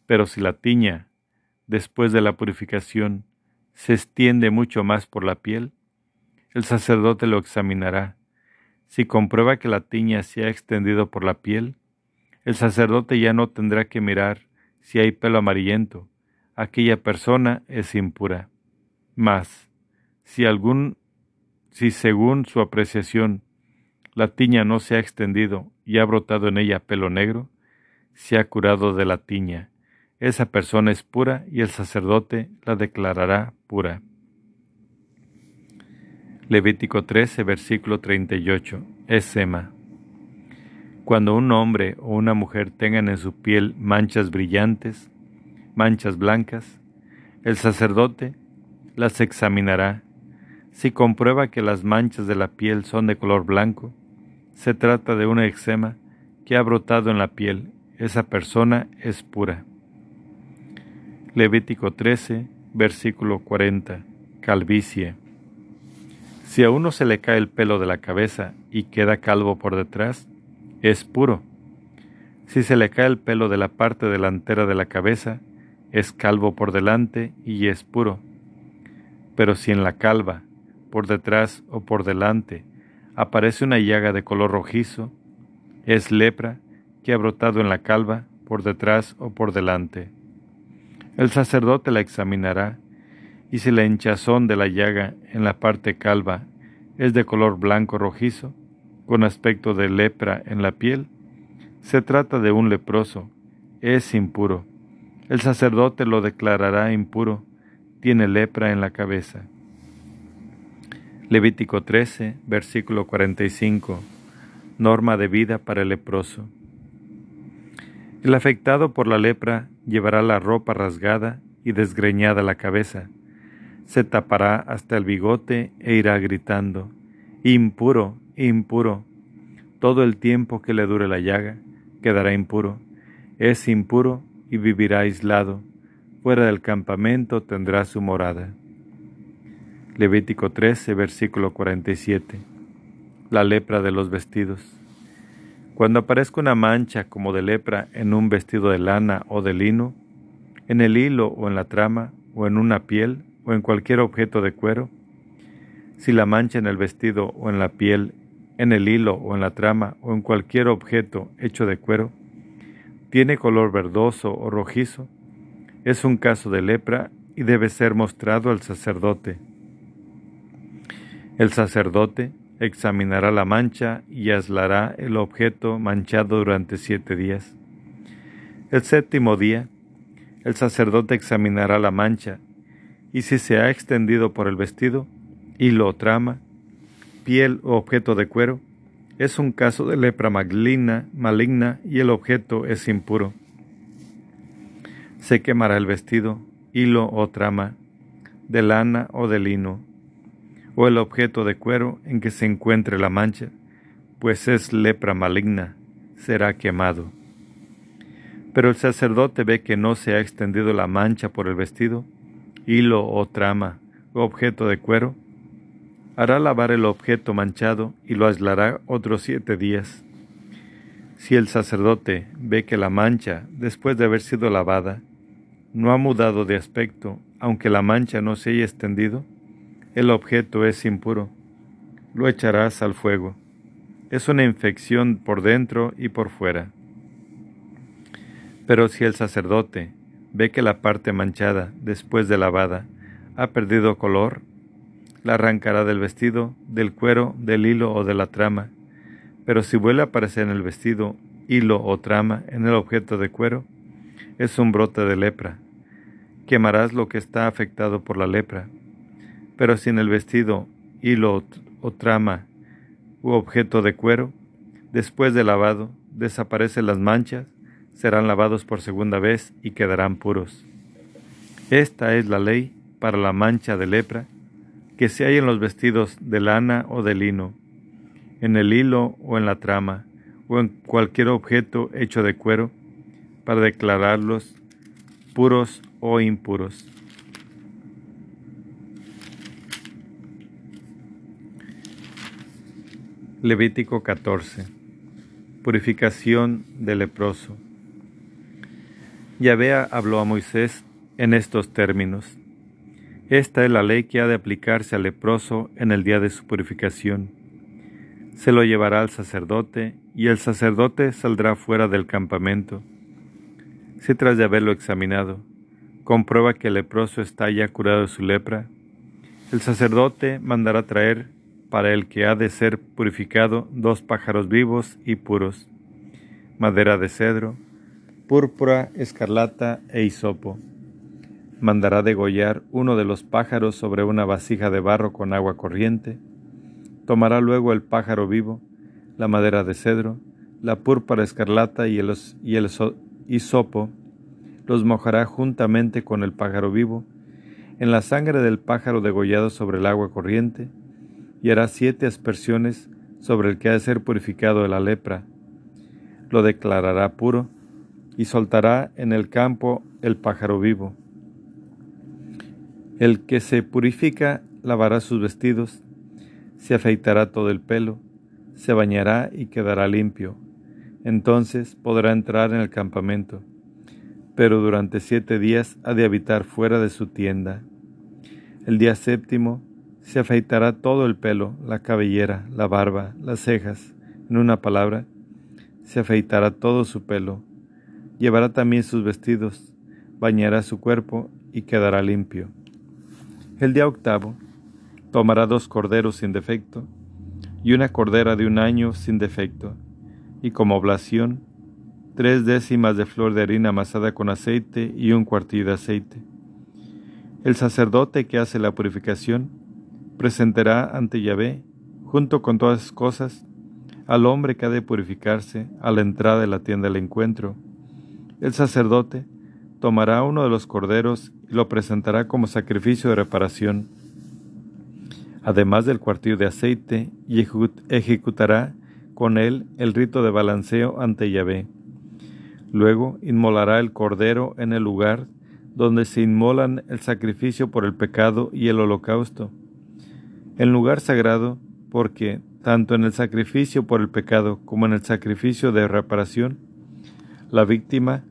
Speaker 1: Pero si la tiña, después de la purificación, se extiende mucho más por la piel, el sacerdote lo examinará. Si comprueba que la tiña se ha extendido por la piel, el sacerdote ya no tendrá que mirar si hay pelo amarillento. Aquella persona es impura. Mas, si algún, si según su apreciación, la tiña no se ha extendido y ha brotado en ella pelo negro, se ha curado de la tiña esa persona es pura y el sacerdote la declarará pura. Levítico 13, versículo 38. Es Sema. Cuando un hombre o una mujer tengan en su piel manchas brillantes, manchas blancas, el sacerdote las examinará. Si comprueba que las manchas de la piel son de color blanco, se trata de un eczema que ha brotado en la piel. Esa persona es pura. Levítico 13, versículo 40. Calvicie. Si a uno se le cae el pelo de la cabeza y queda calvo por detrás, es puro. Si se le cae el pelo de la parte delantera de la cabeza, es calvo por delante y es puro. Pero si en la calva, por detrás o por delante, aparece una llaga de color rojizo, es lepra que ha brotado en la calva, por detrás o por delante. El sacerdote la examinará, y si la hinchazón de la llaga en la parte calva es de color blanco rojizo, con aspecto de lepra en la piel, se trata de un leproso, es impuro. El sacerdote lo declarará impuro, tiene lepra en la cabeza. Levítico 13, versículo 45. Norma de vida para el leproso. El afectado por la lepra llevará la ropa rasgada y desgreñada la cabeza, se tapará hasta el bigote e irá gritando, impuro, impuro. Todo el tiempo que le dure la llaga, quedará impuro. Es impuro y vivirá aislado. Fuera del campamento tendrá su morada. Levítico 13, versículo 47. La lepra de los vestidos. Cuando aparezca una mancha como de lepra en un vestido de lana o de lino, en el hilo o en la trama, o en una piel, o en cualquier objeto de cuero, si la mancha en el vestido o en la piel, en el hilo o en la trama, o en cualquier objeto hecho de cuero, tiene color verdoso o rojizo, es un caso de lepra y debe ser mostrado al sacerdote. El sacerdote examinará la mancha y aislará el objeto manchado durante siete días. El séptimo día, el sacerdote examinará la mancha, y si se ha extendido por el vestido, hilo o trama, piel o objeto de cuero, es un caso de lepra maligna, maligna y el objeto es impuro. Se quemará el vestido, hilo o trama, de lana o de lino, o el objeto de cuero en que se encuentre la mancha, pues es lepra maligna, será quemado. Pero el sacerdote ve que no se ha extendido la mancha por el vestido, hilo o trama, o objeto de cuero, hará lavar el objeto manchado y lo aislará otros siete días. Si el sacerdote ve que la mancha, después de haber sido lavada, no ha mudado de aspecto, aunque la mancha no se haya extendido, el objeto es impuro. Lo echarás al fuego. Es una infección por dentro y por fuera. Pero si el sacerdote ve que la parte manchada, después de lavada, ha perdido color, la arrancará del vestido, del cuero, del hilo o de la trama. Pero si vuelve a aparecer en el vestido, hilo o trama en el objeto de cuero, es un brote de lepra. Quemarás lo que está afectado por la lepra. Pero si en el vestido, hilo o trama u objeto de cuero, después de lavado, desaparecen las manchas, serán lavados por segunda vez y quedarán puros. Esta es la ley para la mancha de lepra que se hay en los vestidos de lana o de lino, en el hilo o en la trama, o en cualquier objeto hecho de cuero, para declararlos puros o impuros. Levítico 14. Purificación del leproso. Yahvé habló a Moisés en estos términos. Esta es la ley que ha de aplicarse al leproso en el día de su purificación. Se lo llevará al sacerdote y el sacerdote saldrá fuera del campamento. Si tras de haberlo examinado, comprueba que el leproso está ya curado de su lepra, el sacerdote mandará traer para el que ha de ser purificado dos pájaros vivos y puros, madera de cedro, púrpura, escarlata e hisopo. Mandará degollar uno de los pájaros sobre una vasija de barro con agua corriente, tomará luego el pájaro vivo, la madera de cedro, la púrpura escarlata y el, hisopo, los mojará juntamente con el pájaro vivo, en la sangre del pájaro degollado sobre el agua corriente, y hará siete aspersiones sobre el que ha de ser purificado de la lepra. Lo declarará puro, y soltará en el campo el pájaro vivo el que se purifica lavará sus vestidos, se afeitará todo el pelo, se bañará y quedará limpio. Entonces podrá entrar en el campamento, pero durante siete días ha de habitar fuera de su tienda. El día séptimo se afeitará todo el pelo, la cabellera, la barba, las cejas, en una palabra, se afeitará todo su pelo. Llevará también sus vestidos, bañará su cuerpo y quedará limpio. El día octavo tomará dos corderos sin defecto y una cordera de un año sin defecto, y como oblación tres décimas de flor de harina amasada con aceite y un cuartillo de aceite. El sacerdote que hace la purificación presentará ante Yahvé, junto con todas las cosas, al hombre que ha de purificarse a la entrada de la tienda del encuentro. El sacerdote tomará uno de los corderos y lo presentará como sacrificio de reparación, además del cuartillo de aceite, y ejecutará con él el rito de balanceo ante Yahvé. Luego inmolará el cordero en el lugar donde se inmolan el sacrificio por el pecado y el holocausto, en lugar sagrado, porque tanto en el sacrificio por el pecado como en el sacrificio de reparación, la víctima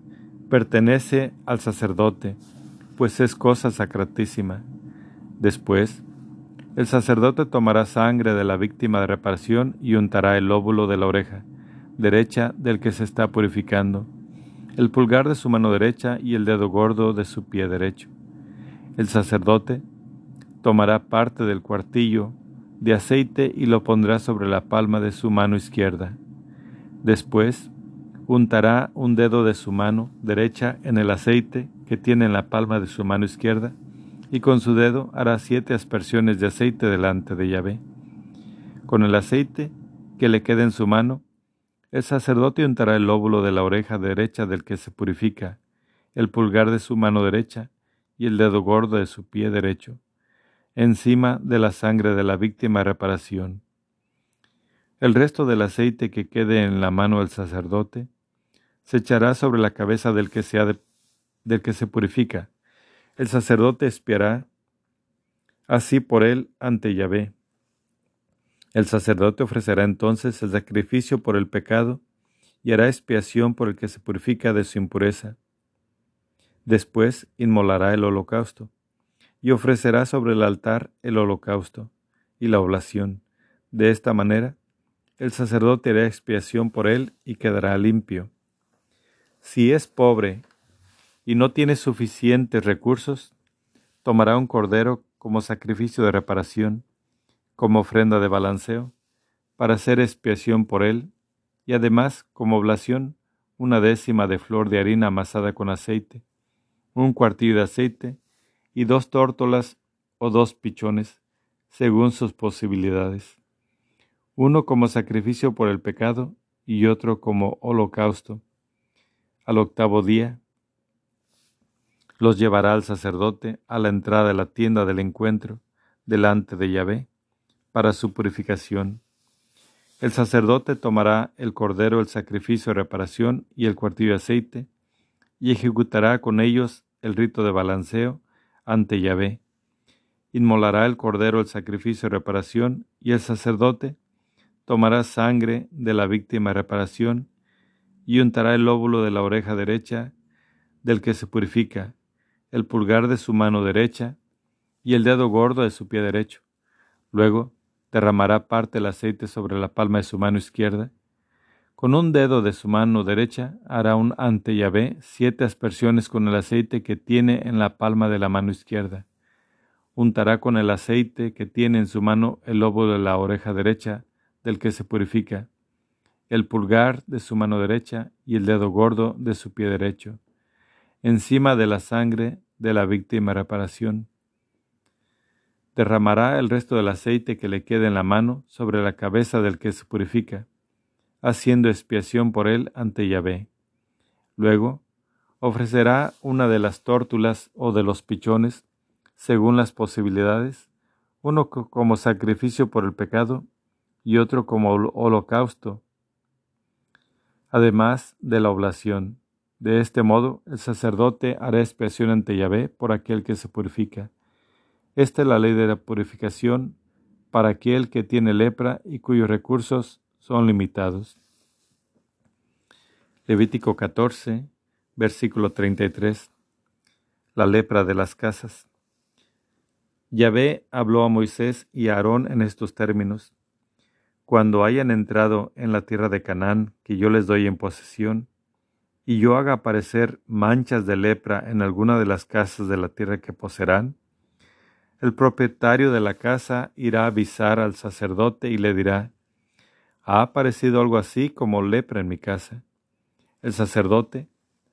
Speaker 1: pertenece al sacerdote, pues es cosa sacratísima. Después, el sacerdote tomará sangre de la víctima de reparación y untará el lóbulo de la oreja derecha del que se está purificando, el pulgar de su mano derecha y el dedo gordo de su pie derecho. El sacerdote tomará parte del cuartillo de aceite y lo pondrá sobre la palma de su mano izquierda. Después, untará un dedo de su mano derecha en el aceite que tiene en la palma de su mano izquierda, y con su dedo hará siete aspersiones de aceite delante de Yahvé. Con el aceite que le quede en su mano, el sacerdote untará el lóbulo de la oreja derecha del que se purifica, el pulgar de su mano derecha y el dedo gordo de su pie derecho, encima de la sangre de la víctima de reparación. El resto del aceite que quede en la mano del sacerdote se echará sobre la cabeza del que, del que se purifica. El sacerdote espiará así por él ante Yahvé. El sacerdote ofrecerá entonces el sacrificio por el pecado y hará expiación por el que se purifica de su impureza. Después inmolará el holocausto y ofrecerá sobre el altar el holocausto y la oblación. De esta manera, el sacerdote hará expiación por él y quedará limpio. Si es pobre y no tiene suficientes recursos, tomará un cordero como sacrificio de reparación como ofrenda de balanceo, para hacer expiación por él, y además como oblación una décima de flor de harina amasada con aceite, un cuartillo de aceite y dos tórtolas o dos pichones, según sus posibilidades, uno como sacrificio por el pecado y otro como holocausto. Al octavo día, los llevará al sacerdote a la entrada de la tienda del encuentro, delante de Yahvé, para su purificación. El sacerdote tomará el cordero, el sacrificio de reparación y el cuartillo de aceite, y ejecutará con ellos el rito de balanceo ante Yahvé. Inmolará el cordero el sacrificio de reparación, y el sacerdote tomará sangre de la víctima de reparación, y untará el lóbulo de la oreja derecha del que se purifica, el pulgar de su mano derecha, y el dedo gordo de su pie derecho. Luego derramará parte del aceite sobre la palma de su mano izquierda. Con un dedo de su mano derecha hará un ante Yahvé siete aspersiones con el aceite que tiene en la palma de la mano izquierda. Untará con el aceite que tiene en su mano el lobo de la oreja derecha del que se purifica, el pulgar de su mano derecha y el dedo gordo de su pie derecho, encima de la sangre de la víctima reparación derramará el resto del aceite que le quede en la mano sobre la cabeza del que se purifica, haciendo expiación por él ante Yahvé. Luego, ofrecerá una de las tórtulas o de los pichones, según las posibilidades, uno como sacrificio por el pecado y otro como holocausto, además de la oblación. De este modo, el sacerdote hará expiación ante Yahvé por aquel que se purifica esta es la ley de la purificación para aquel que tiene lepra y cuyos recursos son limitados. Levítico 14, versículo 33. La lepra de las casas. Yahvé habló a Moisés y a Aarón en estos términos. Cuando hayan entrado en la tierra de Canaán, que yo les doy en posesión, y yo haga aparecer manchas de lepra en alguna de las casas de la tierra que poseerán, el propietario de la casa irá a avisar al sacerdote y le dirá, ha aparecido algo así como lepra en mi casa. El sacerdote,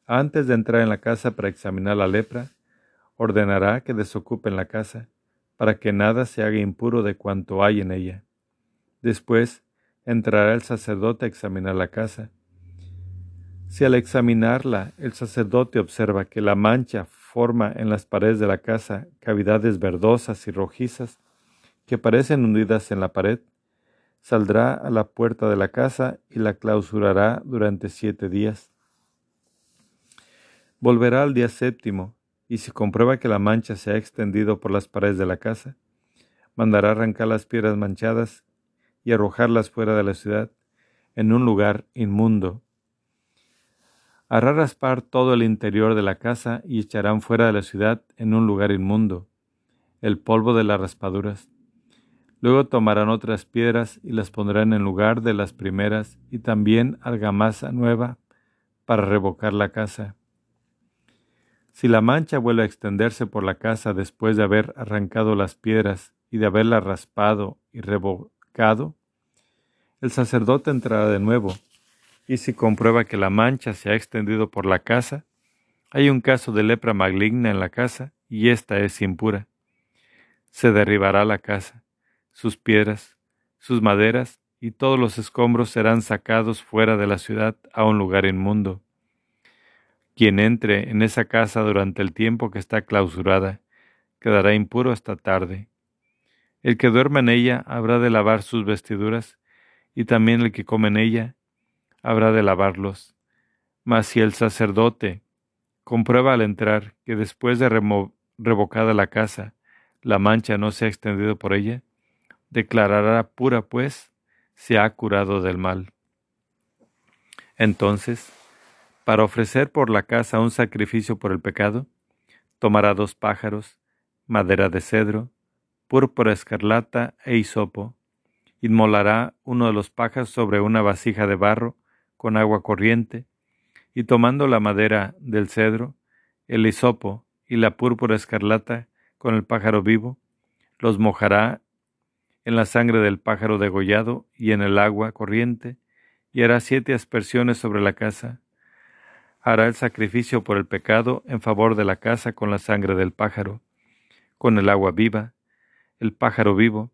Speaker 1: antes de entrar en la casa para examinar la lepra, ordenará que desocupen la casa, para que nada se haga impuro de cuanto hay en ella. Después entrará el sacerdote a examinar la casa. Si al examinarla el sacerdote observa que la mancha forma en las paredes de la casa cavidades verdosas y rojizas que parecen hundidas en la pared, saldrá a la puerta de la casa y la clausurará durante siete días. Volverá al día séptimo, y si comprueba que la mancha se ha extendido por las paredes de la casa, mandará arrancar las piedras manchadas y arrojarlas fuera de la ciudad, en un lugar inmundo, Hará raspar todo el interior de la casa y echarán fuera de la ciudad en un lugar inmundo el polvo de las raspaduras. Luego tomarán otras piedras y las pondrán en lugar de las primeras y también argamasa nueva para revocar la casa. Si la mancha vuelve a extenderse por la casa después de haber arrancado las piedras y de haberla raspado y revocado, el sacerdote entrará de nuevo y si comprueba que la mancha se ha extendido por la casa, hay un caso de lepra maligna en la casa y ésta es impura. Se derribará la casa, sus piedras, sus maderas y todos los escombros serán sacados fuera de la ciudad a un lugar inmundo. Quien entre en esa casa durante el tiempo que está clausurada quedará impuro hasta tarde. El que duerma en ella habrá de lavar sus vestiduras, y también el que come en ella habrá de lavarlos. Mas si el sacerdote comprueba al entrar que después de revocada la casa, la mancha no se ha extendido por ella, declarará pura pues, se ha curado del mal. Entonces, para ofrecer por la casa un sacrificio por el pecado, tomará dos pájaros, madera de cedro, púrpura escarlata e hisopo, inmolará uno de los pájaros sobre una vasija de barro con agua corriente, y tomando la madera del cedro, el hisopo y la púrpura escarlata con el pájaro vivo, los mojará en la sangre del pájaro degollado y en el agua corriente, y hará siete aspersiones sobre la casa. Hará el sacrificio por el pecado en favor de la casa con la sangre del pájaro, con el agua viva, el pájaro vivo,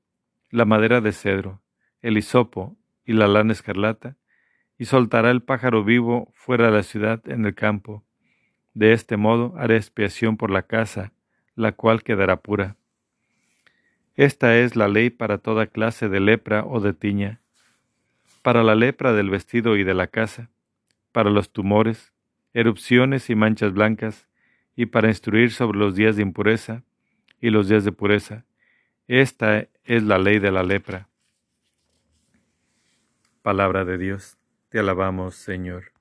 Speaker 1: la madera de cedro, el hisopo y la lana escarlata, y soltará el pájaro vivo fuera de la ciudad en el campo. De este modo haré expiación por la casa, la cual quedará pura. Esta es la ley para toda clase de lepra o de tiña, para la lepra del vestido y de la casa, para los tumores, erupciones y manchas blancas, y para instruir sobre los días de impureza, y los días de pureza. Esta es la ley de la lepra. Palabra de Dios. Te alabamos, Señor.